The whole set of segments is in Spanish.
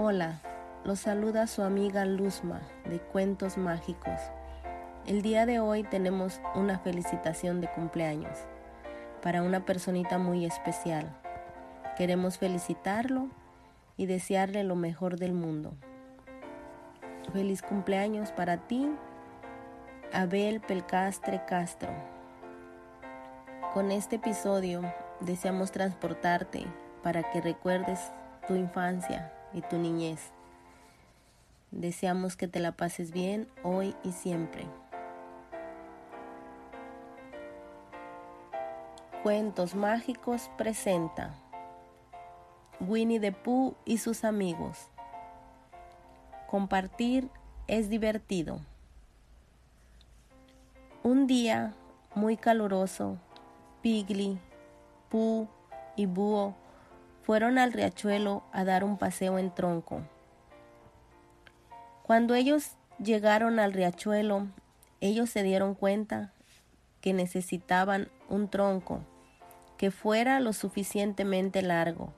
Hola, los saluda su amiga Luzma de Cuentos Mágicos. El día de hoy tenemos una felicitación de cumpleaños para una personita muy especial. Queremos felicitarlo y desearle lo mejor del mundo. Feliz cumpleaños para ti, Abel Pelcastre Castro. Con este episodio deseamos transportarte para que recuerdes tu infancia y tu niñez. Deseamos que te la pases bien hoy y siempre. Cuentos Mágicos presenta Winnie the Pooh y sus amigos. Compartir es divertido. Un día muy caluroso, Pigly, Pooh y Búho fueron al riachuelo a dar un paseo en tronco. Cuando ellos llegaron al riachuelo, ellos se dieron cuenta que necesitaban un tronco que fuera lo suficientemente largo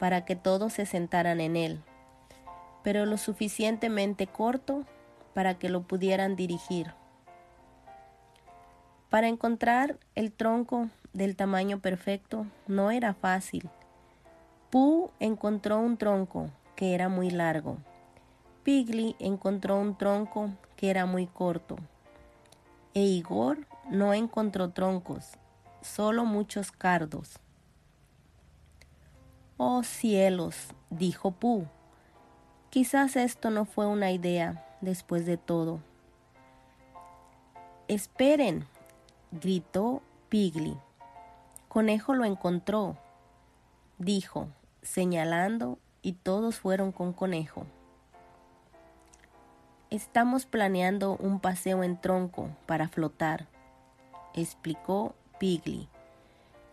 para que todos se sentaran en él, pero lo suficientemente corto para que lo pudieran dirigir. Para encontrar el tronco del tamaño perfecto no era fácil. Pooh encontró un tronco que era muy largo. Pigly encontró un tronco que era muy corto. E Igor no encontró troncos, solo muchos cardos. Oh cielos, dijo Pooh. Quizás esto no fue una idea después de todo. Esperen, gritó Pigly. Conejo lo encontró, dijo, señalando, y todos fueron con Conejo. Estamos planeando un paseo en tronco para flotar, explicó Pigly.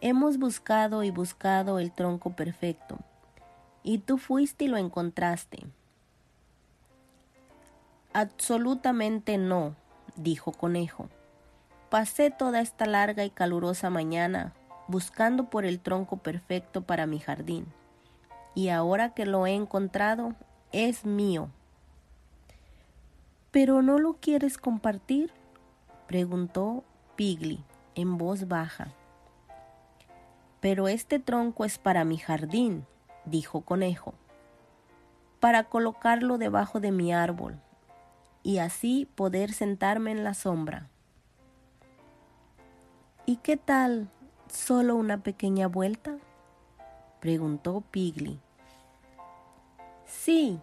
Hemos buscado y buscado el tronco perfecto, y tú fuiste y lo encontraste. Absolutamente no, dijo Conejo. Pasé toda esta larga y calurosa mañana buscando por el tronco perfecto para mi jardín, y ahora que lo he encontrado, es mío. ¿Pero no lo quieres compartir? preguntó Pigly en voz baja. Pero este tronco es para mi jardín, dijo Conejo, para colocarlo debajo de mi árbol y así poder sentarme en la sombra. ¿Y qué tal ¿Solo una pequeña vuelta? Preguntó Pigly. Sí,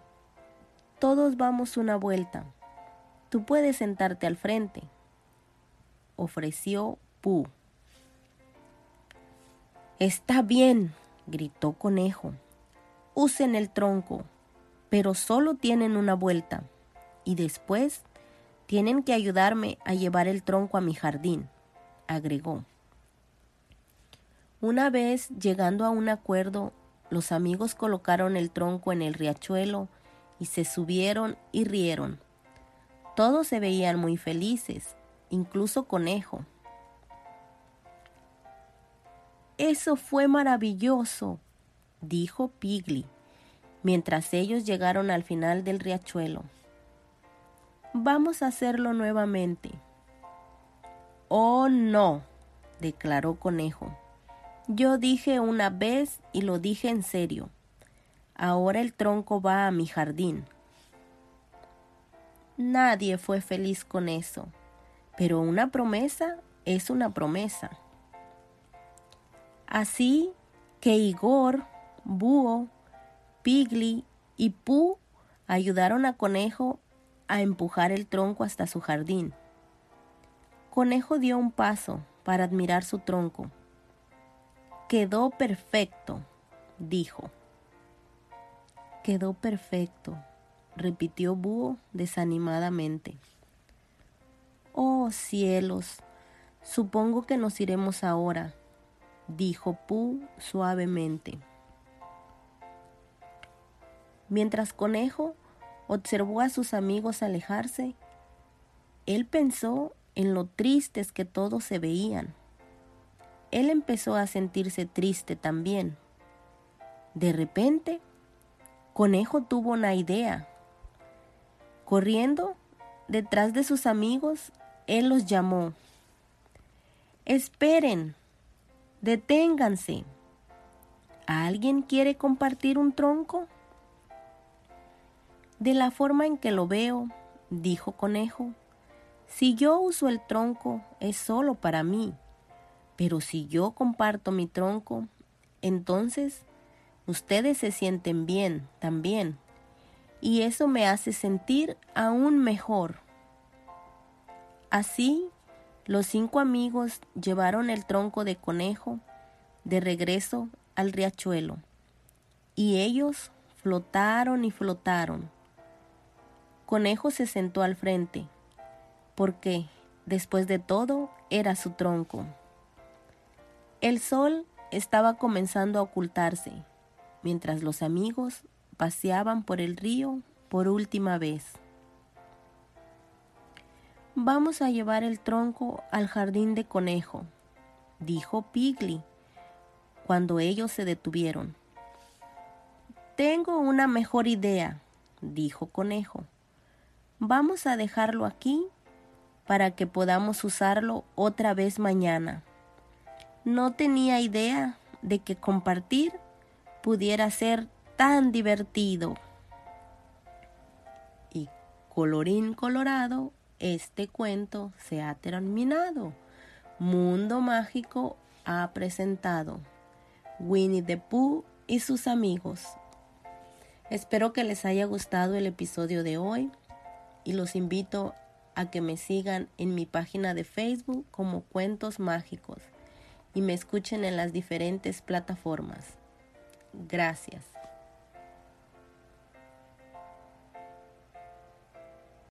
todos vamos una vuelta. Tú puedes sentarte al frente, ofreció Pooh. Está bien, gritó Conejo. Usen el tronco, pero solo tienen una vuelta, y después tienen que ayudarme a llevar el tronco a mi jardín, agregó. Una vez llegando a un acuerdo, los amigos colocaron el tronco en el riachuelo y se subieron y rieron. Todos se veían muy felices, incluso Conejo. Eso fue maravilloso, dijo Pigly, mientras ellos llegaron al final del riachuelo. Vamos a hacerlo nuevamente. Oh, no, declaró Conejo. Yo dije una vez y lo dije en serio. Ahora el tronco va a mi jardín. Nadie fue feliz con eso, pero una promesa es una promesa. Así que Igor, Búho, Pigli y Pú ayudaron a Conejo a empujar el tronco hasta su jardín. Conejo dio un paso para admirar su tronco Quedó perfecto, dijo. Quedó perfecto, repitió Búho desanimadamente. Oh cielos, supongo que nos iremos ahora, dijo Pú suavemente. Mientras Conejo observó a sus amigos alejarse, él pensó en lo tristes que todos se veían él empezó a sentirse triste también. De repente, Conejo tuvo una idea. Corriendo detrás de sus amigos, él los llamó. Esperen, deténganse. ¿Alguien quiere compartir un tronco? De la forma en que lo veo, dijo Conejo, si yo uso el tronco es solo para mí, pero si yo comparto mi tronco, entonces ustedes se sienten bien también, y eso me hace sentir aún mejor. Así, los cinco amigos llevaron el tronco de conejo de regreso al riachuelo, y ellos flotaron y flotaron. Conejo se sentó al frente, porque, después de todo, era su tronco. El sol estaba comenzando a ocultarse, mientras los amigos paseaban por el río por última vez. Vamos a llevar el tronco al jardín de conejo, dijo Pigly cuando ellos se detuvieron. Tengo una mejor idea, dijo Conejo. Vamos a dejarlo aquí para que podamos usarlo otra vez mañana. No tenía idea de que compartir pudiera ser tan divertido. Y colorín colorado, este cuento se ha terminado. Mundo Mágico ha presentado Winnie the Pooh y sus amigos. Espero que les haya gustado el episodio de hoy y los invito a que me sigan en mi página de Facebook como Cuentos Mágicos y me escuchen en las diferentes plataformas. Gracias.